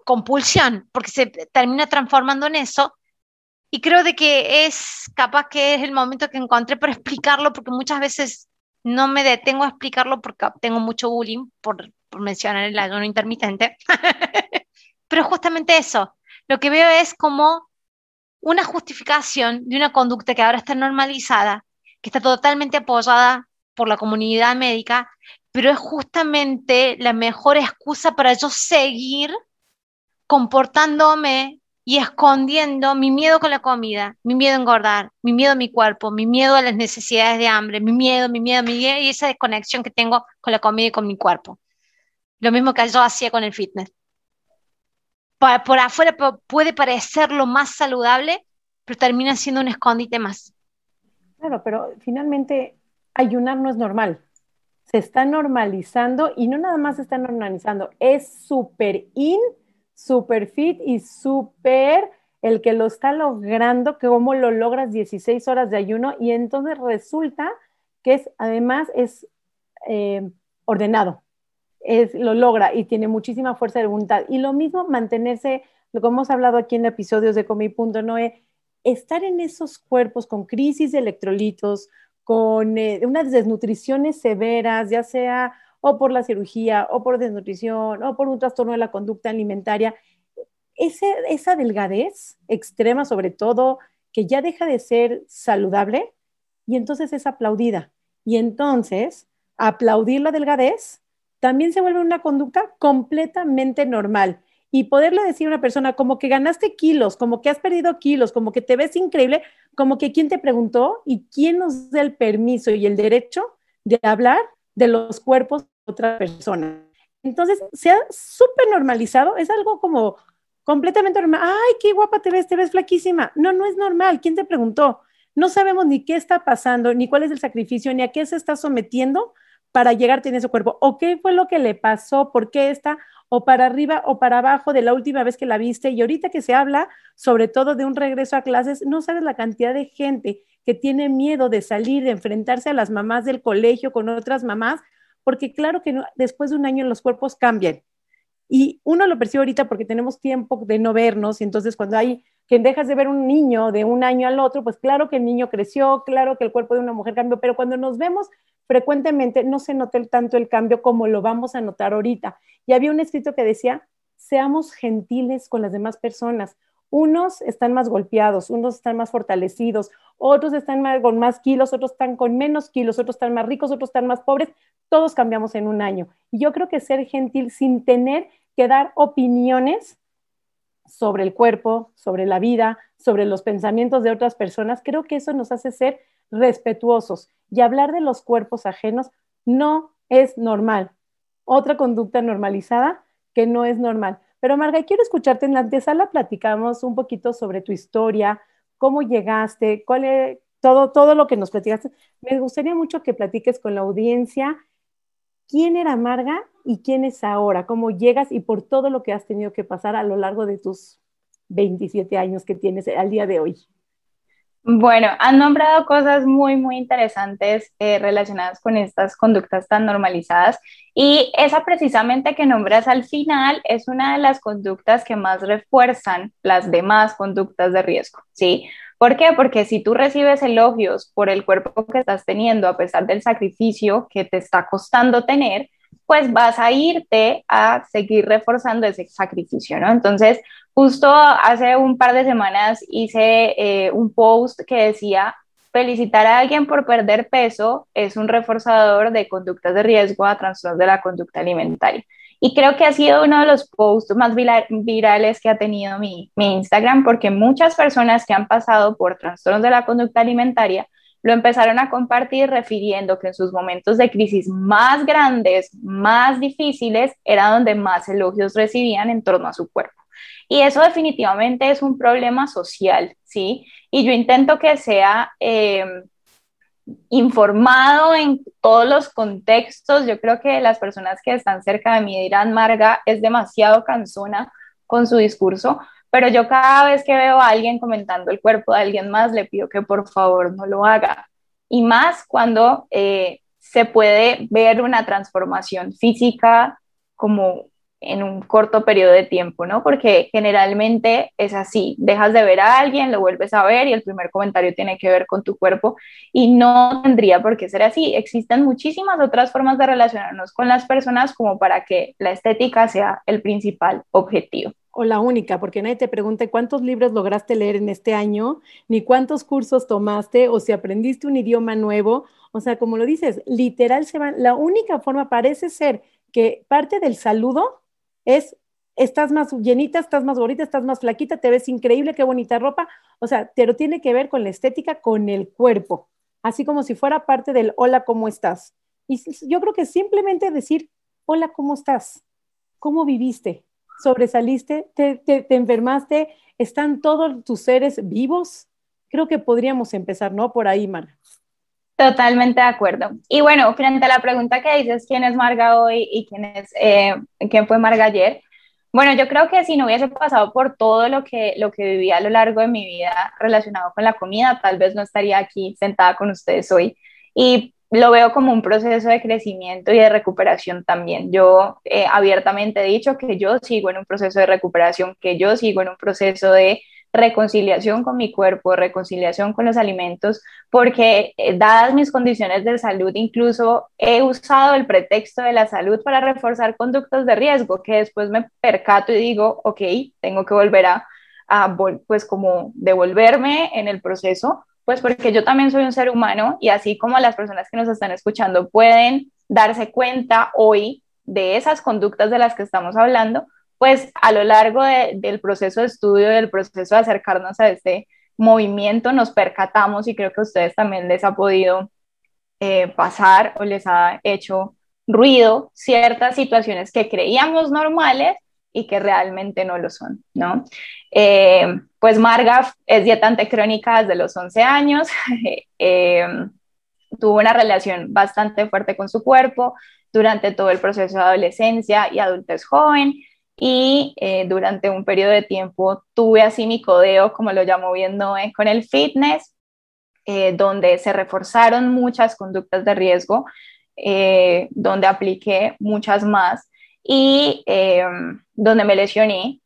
compulsión, porque se termina transformando en eso y creo de que es capaz que es el momento que encontré para explicarlo, porque muchas veces no me detengo a explicarlo porque tengo mucho bullying por, mencionar el ayuno intermitente. Pero justamente eso, lo que veo es como una justificación de una conducta que ahora está normalizada, que está totalmente apoyada por la comunidad médica, pero es justamente la mejor excusa para yo seguir comportándome y escondiendo mi miedo con la comida, mi miedo a engordar, mi miedo a mi cuerpo, mi miedo a las necesidades de hambre, mi miedo, mi miedo, mi miedo y esa desconexión que tengo con la comida y con mi cuerpo. Lo mismo que yo hacía con el fitness por, afuera puede parecer lo más saludable, pero termina siendo un escondite más. Claro, pero finalmente ayunar no es normal. Se está normalizando y no nada más se está normalizando, es súper in, súper fit y súper el que lo está logrando, que cómo lo logras 16 horas de ayuno y entonces resulta que es además es eh, ordenado lo logra y tiene muchísima fuerza de voluntad. Y lo mismo mantenerse, lo que hemos hablado aquí en episodios de Comi.noe, estar en esos cuerpos con crisis de electrolitos, con eh, unas desnutriciones severas, ya sea o por la cirugía, o por desnutrición, o por un trastorno de la conducta alimentaria, esa delgadez extrema sobre todo, que ya deja de ser saludable, y entonces es aplaudida. Y entonces, aplaudir la delgadez también se vuelve una conducta completamente normal. Y poderle decir a una persona como que ganaste kilos, como que has perdido kilos, como que te ves increíble, como que quién te preguntó y quién nos da el permiso y el derecho de hablar de los cuerpos otra persona. Entonces, se ha súper normalizado, es algo como completamente normal. Ay, qué guapa te ves, te ves flaquísima. No, no es normal. ¿Quién te preguntó? No sabemos ni qué está pasando, ni cuál es el sacrificio, ni a qué se está sometiendo para llegar a tener ese cuerpo, o qué fue lo que le pasó, por qué está o para arriba o para abajo de la última vez que la viste. Y ahorita que se habla sobre todo de un regreso a clases, no sabes la cantidad de gente que tiene miedo de salir, de enfrentarse a las mamás del colegio con otras mamás, porque claro que después de un año los cuerpos cambian. Y uno lo percibe ahorita porque tenemos tiempo de no vernos y entonces cuando hay que dejas de ver un niño de un año al otro, pues claro que el niño creció, claro que el cuerpo de una mujer cambió, pero cuando nos vemos frecuentemente no se nota tanto el cambio como lo vamos a notar ahorita. Y había un escrito que decía, seamos gentiles con las demás personas. Unos están más golpeados, unos están más fortalecidos, otros están con más kilos, otros están con menos kilos, otros están más ricos, otros están más pobres. Todos cambiamos en un año. Y yo creo que ser gentil sin tener que dar opiniones sobre el cuerpo, sobre la vida, sobre los pensamientos de otras personas, creo que eso nos hace ser respetuosos y hablar de los cuerpos ajenos no es normal. Otra conducta normalizada que no es normal. Pero Marga, quiero escucharte en la antesala, platicamos un poquito sobre tu historia, cómo llegaste, cuál es todo, todo lo que nos platicaste. Me gustaría mucho que platiques con la audiencia quién era Marga y quién es ahora, cómo llegas y por todo lo que has tenido que pasar a lo largo de tus 27 años que tienes al día de hoy. Bueno, han nombrado cosas muy, muy interesantes eh, relacionadas con estas conductas tan normalizadas y esa precisamente que nombras al final es una de las conductas que más refuerzan las demás conductas de riesgo, ¿sí? ¿Por qué? Porque si tú recibes elogios por el cuerpo que estás teniendo a pesar del sacrificio que te está costando tener, pues vas a irte a seguir reforzando ese sacrificio, ¿no? Entonces, Justo hace un par de semanas hice eh, un post que decía, felicitar a alguien por perder peso es un reforzador de conductas de riesgo a trastornos de la conducta alimentaria. Y creo que ha sido uno de los posts más virales que ha tenido mi, mi Instagram, porque muchas personas que han pasado por trastornos de la conducta alimentaria lo empezaron a compartir refiriendo que en sus momentos de crisis más grandes, más difíciles, era donde más elogios recibían en torno a su cuerpo. Y eso definitivamente es un problema social, ¿sí? Y yo intento que sea eh, informado en todos los contextos. Yo creo que las personas que están cerca de mí dirán, Marga es demasiado cansona con su discurso, pero yo cada vez que veo a alguien comentando el cuerpo de alguien más, le pido que por favor no lo haga. Y más cuando eh, se puede ver una transformación física como en un corto periodo de tiempo, ¿no? Porque generalmente es así, dejas de ver a alguien, lo vuelves a ver y el primer comentario tiene que ver con tu cuerpo y no tendría por qué ser así. Existen muchísimas otras formas de relacionarnos con las personas como para que la estética sea el principal objetivo o la única, porque nadie te pregunta cuántos libros lograste leer en este año, ni cuántos cursos tomaste, o si aprendiste un idioma nuevo. O sea, como lo dices, literal se van. La única forma parece ser que parte del saludo es estás más llenita, estás más gordita, estás más flaquita, te ves increíble, qué bonita ropa. O sea, pero tiene que ver con la estética, con el cuerpo, así como si fuera parte del hola, ¿cómo estás? Y yo creo que simplemente decir, hola, ¿cómo estás? ¿Cómo viviste? ¿Sobresaliste? ¿Te, enfermaste? ¿Están todos tus seres vivos? Creo que podríamos empezar, ¿no? Por ahí, Marga. Totalmente de acuerdo. Y bueno, frente a la pregunta que dices, ¿quién es Marga hoy y quién, es, eh, quién fue Marga ayer? Bueno, yo creo que si no hubiese pasado por todo lo que, lo que viví a lo largo de mi vida relacionado con la comida, tal vez no estaría aquí sentada con ustedes hoy. Y lo veo como un proceso de crecimiento y de recuperación también. Yo eh, abiertamente he dicho que yo sigo en un proceso de recuperación, que yo sigo en un proceso de reconciliación con mi cuerpo, reconciliación con los alimentos, porque eh, dadas mis condiciones de salud, incluso he usado el pretexto de la salud para reforzar conductas de riesgo, que después me percato y digo, ok, tengo que volver a, a pues como devolverme en el proceso, pues porque yo también soy un ser humano y así como las personas que nos están escuchando pueden darse cuenta hoy de esas conductas de las que estamos hablando, pues a lo largo del proceso de estudio, del proceso de acercarnos a este movimiento, nos percatamos y creo que a ustedes también les ha podido eh, pasar o les ha hecho ruido ciertas situaciones que creíamos normales y que realmente no lo son, ¿no? Eh, pues Marga es dietante crónica desde los 11 años, eh, tuvo una relación bastante fuerte con su cuerpo durante todo el proceso de adolescencia y adultez joven. Y eh, durante un periodo de tiempo tuve así mi codeo, como lo llamo bien Noé, con el fitness, donde se reforzaron muchas conductas de riesgo, donde apliqué muchas más y donde me lesioné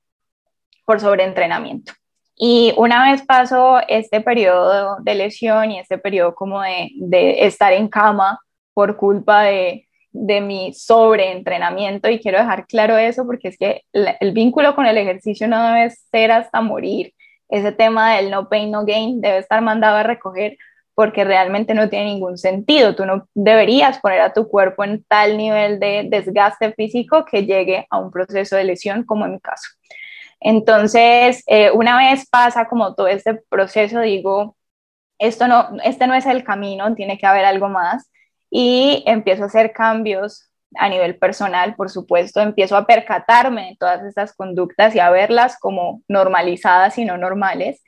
por sobreentrenamiento. Y una vez pasó este periodo de lesión y este periodo como de, estar en cama por culpa de, de mi sobreentrenamiento, y quiero dejar claro eso porque es que el vínculo con el ejercicio no debe ser hasta morir. Ese tema del no pain, no gain debe estar mandado a recoger porque realmente no tiene ningún sentido. Tú no deberías poner a tu cuerpo en tal nivel de desgaste físico que llegue a un proceso de lesión como en mi caso. Entonces, eh, una vez pasa como todo este proceso, digo, esto no, este no es el camino, tiene que haber algo más. Y empiezo a hacer cambios a nivel personal, por supuesto, empiezo a percatarme de todas estas conductas y a verlas como normalizadas y no normales,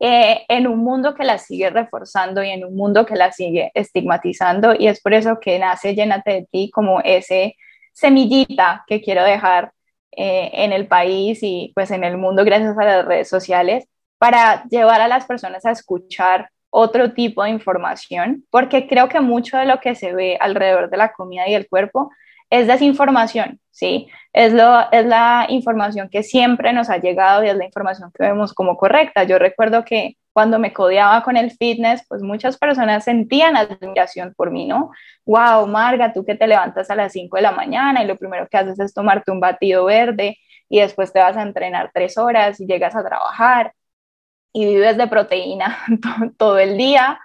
eh, en un mundo que las sigue reforzando y en un mundo que las sigue estigmatizando. Y es por eso que nace Llénate de ti como ese semillita que quiero dejar eh, en el país y pues en el mundo gracias a las redes sociales para llevar a las personas a escuchar otro tipo de información, porque creo que mucho de lo que se ve alrededor de la comida y el cuerpo es desinformación, ¿sí? Es, lo, es la información que siempre nos ha llegado y es la información que vemos como correcta. Yo recuerdo que cuando me codeaba con el fitness, pues muchas personas sentían admiración por mí, ¿no? Wow, Marga, tú que te levantas a las 5 de la mañana y lo primero que haces es tomarte un batido verde y después te vas a entrenar tres horas y llegas a trabajar y vives de proteína todo el día.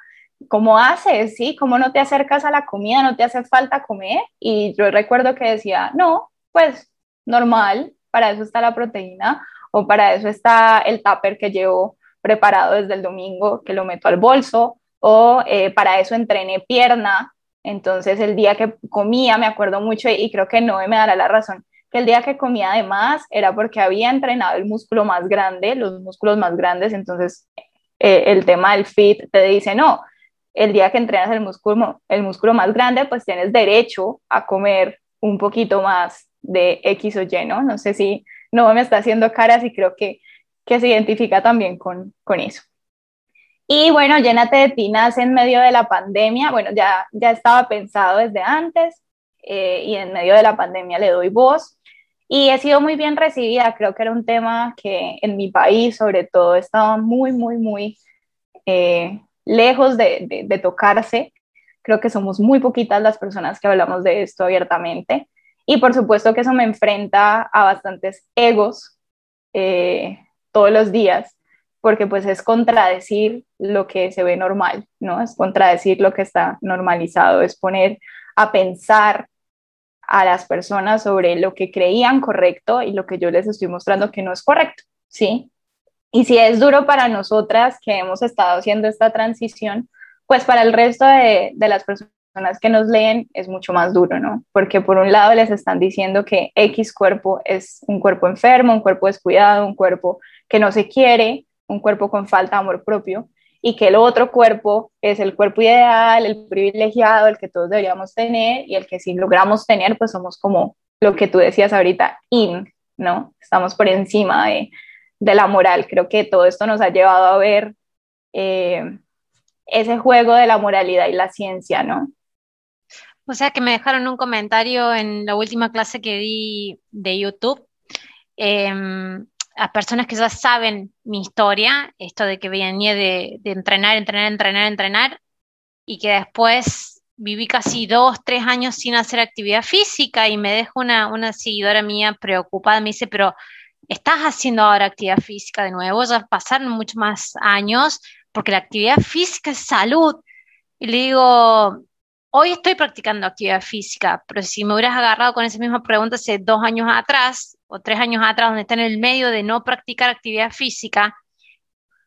¿Cómo haces? ¿Sí? ¿Cómo no te acercas a la comida? ¿No te hace falta comer? Y yo recuerdo que decía, no, pues normal, para eso está la proteína o para eso está el tupper que llevo preparado desde el domingo, que lo meto al bolso, o eh, para eso entrené pierna. Entonces el día que comía, me acuerdo mucho, y creo que no me dará la razón, que el día que comía además era porque había entrenado el músculo más grande, los músculos más grandes, entonces eh, el tema del fit te dice, no, el día que entrenas el músculo, el músculo más grande, pues tienes derecho a comer un poquito más de X o Y, ¿no? No sé si no me está haciendo caras y creo que que se identifica también con, con eso. Y bueno, Llénate de ti nace en medio de la pandemia. Bueno, ya, ya estaba pensado desde antes eh, y en medio de la pandemia le doy voz. Y he sido muy bien recibida. Creo que era un tema que en mi país, sobre todo, estaba muy, muy, muy eh, lejos de, de, de tocarse. Creo que somos muy poquitas las personas que hablamos de esto abiertamente. Y por supuesto que eso me enfrenta a bastantes egos eh, todos los días, porque pues es contradecir lo que se ve normal, ¿no? Es contradecir lo que está normalizado, es poner a pensar a las personas sobre lo que creían correcto y lo que yo les estoy mostrando que no es correcto, ¿sí? Y si es duro para nosotras que hemos estado haciendo esta transición, pues para el resto de, de las personas que nos leen es mucho más duro, ¿no? Porque por un lado les están diciendo que X cuerpo es un cuerpo enfermo, un cuerpo descuidado, un cuerpo que no se quiere, un cuerpo con falta de amor propio, y que el otro cuerpo es el cuerpo ideal, el privilegiado, el que todos deberíamos tener y el que si logramos tener, pues somos como lo que tú decías ahorita, in, ¿no? Estamos por encima de, de la moral. Creo que todo esto nos ha llevado a ver eh, ese juego de la moralidad y la ciencia, ¿no? O sea que me dejaron un comentario en la última clase que di de YouTube. Em, a personas que ya saben mi historia, esto de que venía de, de entrenar, entrenar, entrenar, entrenar, y que después viví casi dos, tres años sin hacer actividad física y me dejo una, una seguidora mía preocupada, me dice, pero estás haciendo ahora actividad física de nuevo, ya pasaron muchos más años, porque la actividad física es salud. Y le digo, hoy estoy practicando actividad física, pero si me hubieras agarrado con esa misma pregunta hace dos años atrás o tres años atrás, donde está en el medio de no practicar actividad física,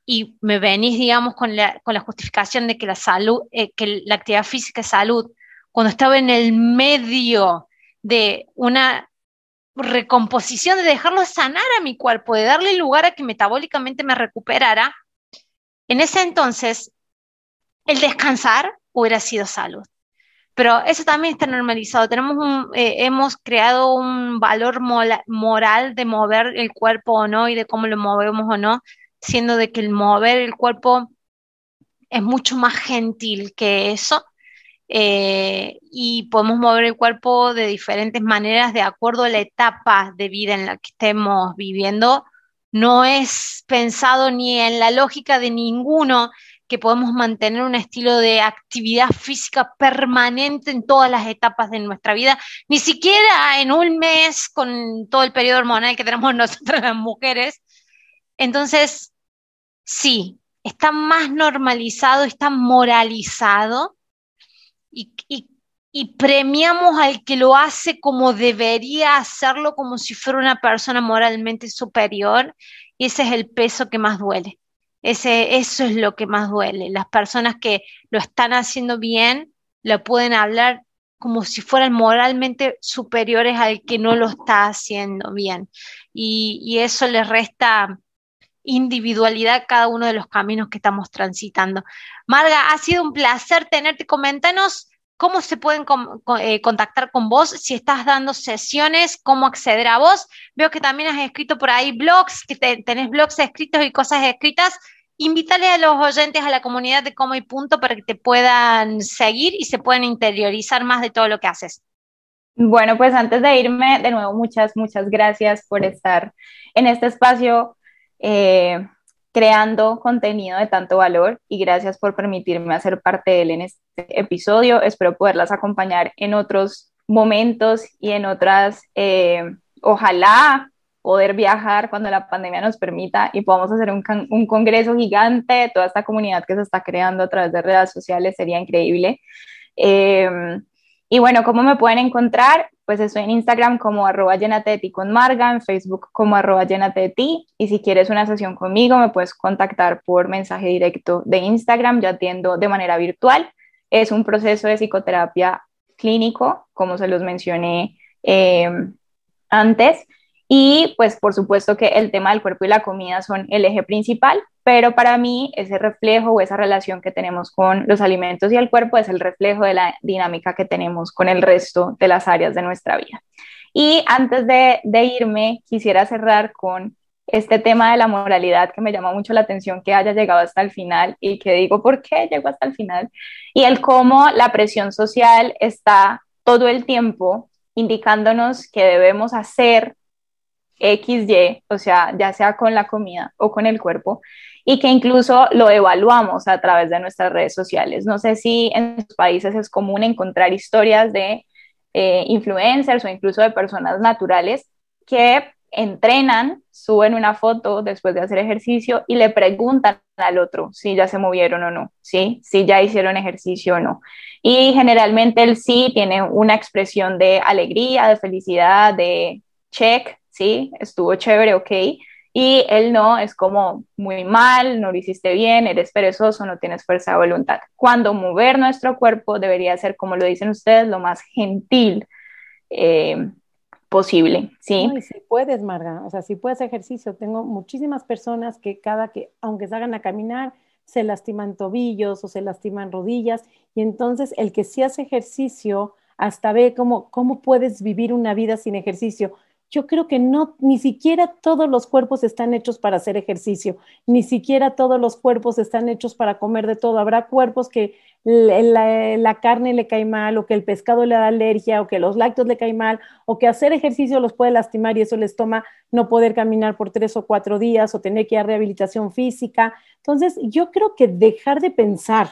y me venís, digamos, con la, con la justificación de que la salud, eh, que la actividad física es salud, cuando estaba en el medio de una recomposición, de dejarlo sanar a mi cuerpo, de darle lugar a que metabólicamente me recuperara, en ese entonces el descansar hubiera sido salud. Pero eso también está normalizado. Tenemos eh, hemos creado un valor moral de mover el cuerpo o no y de cómo lo movemos o no, siendo de que el mover el cuerpo es mucho más gentil que eso. Eh, y podemos mover el cuerpo de diferentes maneras de acuerdo a la etapa de vida en la que estemos viviendo. No es pensado ni en la lógica de ninguno que podemos mantener un estilo de actividad física permanente en todas las etapas de nuestra vida, ni siquiera en un mes con todo el periodo hormonal que tenemos nosotras las mujeres. Entonces, sí, está más normalizado, está moralizado y, y premiamos al que lo hace como debería hacerlo, como si fuera una persona moralmente superior, y ese es el peso que más duele. Eso es lo que más duele. Las personas que lo están haciendo bien lo pueden hablar como si fueran moralmente superiores al que no lo está haciendo bien. Y, y eso les resta individualidad a cada uno de los caminos que estamos transitando. Marga, ha sido un placer tenerte. Coméntanos cómo se pueden eh, contactar con vos, si estás dando sesiones, cómo acceder a vos. Veo que también has escrito por ahí blogs, que tenés blogs escritos y cosas escritas. Invítale a los oyentes, a la comunidad de Como y Punto para que te puedan seguir y se puedan interiorizar más de todo lo que haces. Bueno, pues antes de irme, de nuevo, muchas, muchas gracias por estar en este espacio. Eh, creando contenido de tanto valor y gracias por permitirme hacer parte de él en este episodio. Espero poderlas acompañar en otros momentos y en otras, eh, ojalá poder viajar cuando la pandemia nos permita y podamos hacer un, congreso gigante de toda esta comunidad que se está creando a través de redes sociales, sería increíble. Eh, y bueno, ¿cómo me pueden encontrar? Pues estoy en Instagram como arroba llenate de ti con Marga, en Facebook como arroba llenate de ti. Y si quieres una sesión conmigo, me puedes contactar por mensaje directo de Instagram. Yo atiendo de manera virtual. Es un proceso de psicoterapia clínico, como se los mencioné eh, antes. Y pues por supuesto que el tema del cuerpo y la comida son el eje principal, pero para mí ese reflejo o esa relación que tenemos con los alimentos y el cuerpo es el reflejo de la dinámica que tenemos con el resto de las áreas de nuestra vida. Y antes de, irme, quisiera cerrar con este tema de la moralidad que me llama mucho la atención que haya llegado hasta el final y que digo, ¿por qué llegó hasta el final? Y el cómo la presión social está todo el tiempo indicándonos que debemos hacer XY, o sea, ya sea con la comida o con el cuerpo, y que incluso lo evaluamos a través de nuestras redes sociales. No sé si en sus países es común encontrar historias de eh, influencers o incluso de personas naturales que entrenan, suben una foto después de hacer ejercicio y le preguntan al otro si ya se movieron o no, ¿sí? Si ya hicieron ejercicio o no. Y generalmente el sí tiene una expresión de alegría, de felicidad, de check, ¿sí? Estuvo chévere, ok. Y el no es como muy mal, no lo hiciste bien, eres perezoso, no tienes fuerza de voluntad. Cuando mover nuestro cuerpo debería ser, como lo dicen ustedes, lo más gentil, eh, posible, ¿sí? si puedes, Marga, o sea, si puedes ejercicio, tengo muchísimas personas que cada que, aunque salgan a caminar, se lastiman tobillos o se lastiman rodillas, y entonces el que sí hace ejercicio hasta ve cómo, cómo puedes vivir una vida sin ejercicio yo creo que no, ni siquiera todos los cuerpos están hechos para hacer ejercicio, ni siquiera todos los cuerpos están hechos para comer de todo. Habrá cuerpos que la, carne le cae mal, o que el pescado le da alergia, o que los lácteos le caen mal, o que hacer ejercicio los puede lastimar y eso les toma no poder caminar por tres o cuatro días o tener que ir a rehabilitación física. Entonces, yo creo que dejar de pensar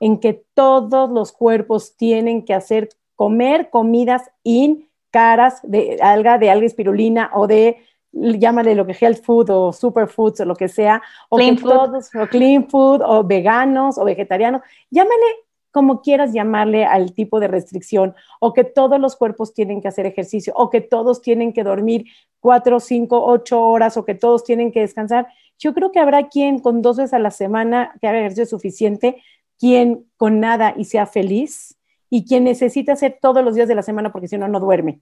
en que todos los cuerpos tienen que hacer comer comidas in caras de alga, de alga espirulina o de, llámale lo que health food o superfoods o lo que sea, o clean food. Todos, o clean food o veganos o vegetarianos, llámale como quieras llamarle al tipo de restricción, o que todos los cuerpos tienen que hacer ejercicio, o que todos tienen que dormir cuatro, cinco, ocho horas, o que todos tienen que descansar. Yo creo que habrá quien con dos veces a la semana que haga ejercicio suficiente, quien con nada y sea feliz, y quien necesita hacer todos los días de la semana porque si no, no duerme.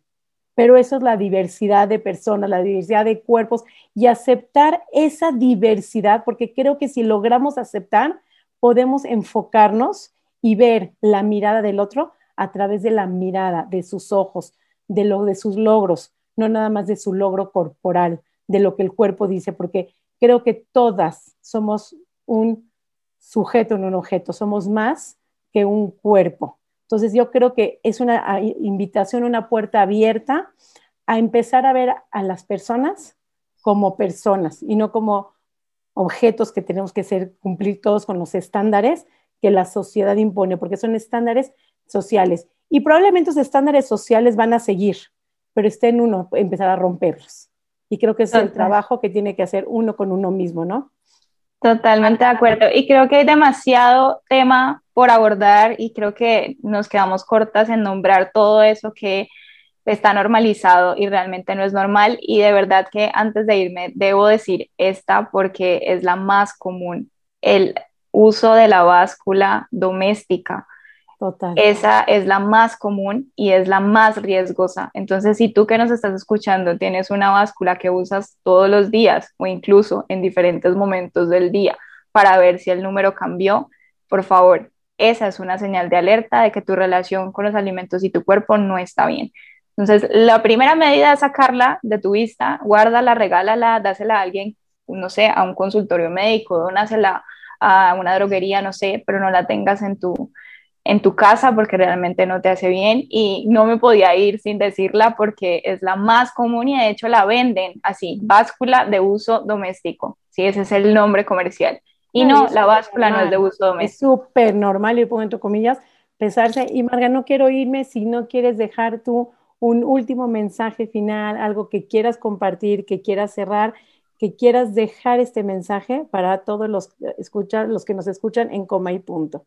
Pero eso es la diversidad de personas, la diversidad de cuerpos y aceptar esa diversidad, porque creo que si logramos aceptar, podemos enfocarnos y ver la mirada del otro a través de la mirada, de sus ojos, de, lo, de sus logros, no nada más de su logro corporal, de lo que el cuerpo dice, porque creo que todas somos un sujeto en un objeto, somos más que un cuerpo. Entonces yo creo que es una invitación, una puerta abierta a empezar a ver a las personas como personas y no como objetos que tenemos que ser, cumplir todos con los estándares que la sociedad impone, porque son estándares sociales. Y probablemente esos estándares sociales van a seguir, pero está en uno empezar a romperlos. Y creo que es el trabajo que tiene que hacer uno con uno mismo, ¿no? Totalmente de acuerdo. Y creo que hay demasiado tema por abordar y creo que nos quedamos cortas en nombrar todo eso que está normalizado y realmente no es normal. Y de verdad que antes de irme debo decir esta porque es la más común, el uso de la báscula doméstica. Esa es la más común y es la más riesgosa. Entonces, si tú que nos estás escuchando tienes una báscula que usas todos los días o incluso en diferentes momentos del día para ver si el número cambió, por favor, esa es una señal de alerta de que tu relación con los alimentos y tu cuerpo no está bien. Entonces, la primera medida es sacarla de tu vista, guárdala, regálala, dásela a alguien, no sé, a un consultorio médico, donásela a una droguería, no sé, pero no la tengas en tu, en tu casa porque realmente no te hace bien y no me podía ir sin decirla porque es la más común y de hecho la venden así, báscula de uso doméstico, sí, ese es el nombre comercial. Y no, la báscula no es de uso doméstico. Es súper normal, y pongo entre comillas, pesarse. Y Marga, no quiero irme si no quieres dejar tú un último mensaje final, algo que quieras compartir, que quieras cerrar, que quieras dejar este mensaje para todos los, escuchar, los que nos escuchan en coma y punto.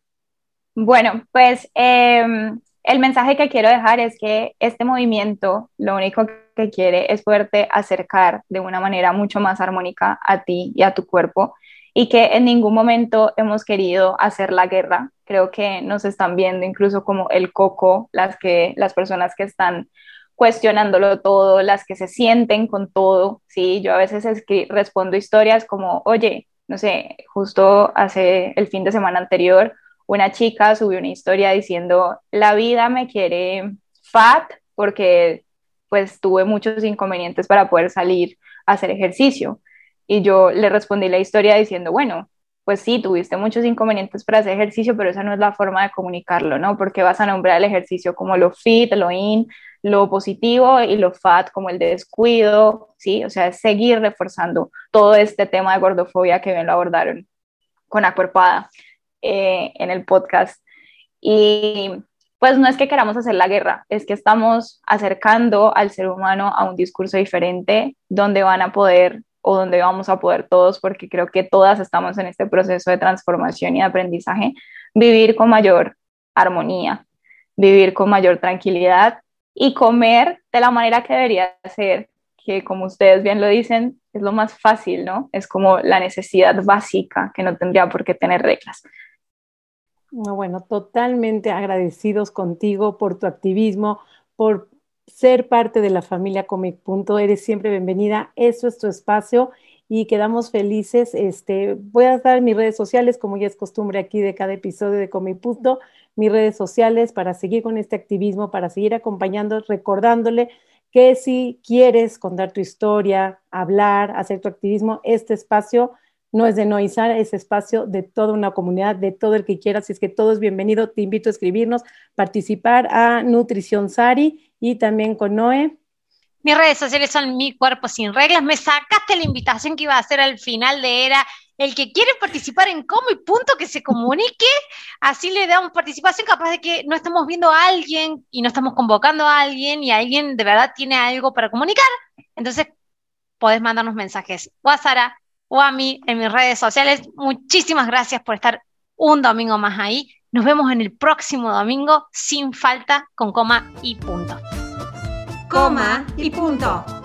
Bueno, pues em, el mensaje que quiero dejar es que este movimiento lo único que quiere es poderte acercar de una manera mucho más armónica a ti y a tu cuerpo y que en ningún momento hemos querido hacer la guerra. Creo que nos están viendo incluso como el coco, las, que, las personas que están cuestionándolo todo, las que se sienten con todo, ¿sí? Yo a veces respondo historias como, oye, no sé, justo hace el fin de semana anterior una chica subió una historia diciendo, la vida me quiere fat porque pues tuve muchos inconvenientes para poder salir a hacer ejercicio. Y yo le respondí la historia diciendo, bueno, pues sí, tuviste muchos inconvenientes para hacer ejercicio, pero esa no es la forma de comunicarlo, ¿no? Porque vas a nombrar el ejercicio como lo fit, lo in, lo positivo y lo fat como el de descuido, ¿sí? O sea, seguir reforzando todo este tema de gordofobia que bien lo abordaron con Acuerpada. Eh, en el podcast. Y pues no es que queramos hacer la guerra, es que estamos acercando al ser humano a un discurso diferente donde van a poder o donde vamos a poder todos, porque creo que todas estamos en este proceso de transformación y de aprendizaje, vivir con mayor armonía, vivir con mayor tranquilidad y comer de la manera que debería ser, que como ustedes bien lo dicen, es lo más fácil, ¿no? Es como la necesidad básica que no tendría por qué tener reglas. Bueno, totalmente agradecidos contigo por tu activismo, por ser parte de la familia Comic Punto. Eres siempre bienvenida. Eso es tu espacio y quedamos felices. Este, voy a dar mis redes sociales, como ya es costumbre aquí de cada episodio de Comic Punto, mis redes sociales para seguir con este activismo, para seguir acompañando, recordándole que si quieres contar tu historia, hablar, hacer tu activismo, este espacio no es de Noizar, es espacio de toda una comunidad, de todo el que quiera. Si es que todo es bienvenido, te invito a escribirnos, participar a Nutrición Sari y también con Noé. Mis redes sociales son Mi Cuerpo Sin Reglas. Me sacaste la invitación que iba a hacer al final de era. El que quiere participar en cómo y punto que se comunique, así le damos participación, capaz de que no estamos viendo a alguien y no estamos convocando a alguien y alguien de verdad tiene algo para comunicar. Entonces, podés mandarnos mensajes o Sara o a mí en mis redes sociales. Muchísimas gracias por estar un domingo más ahí. Nos vemos en el próximo domingo sin falta con coma y punto. Coma y punto.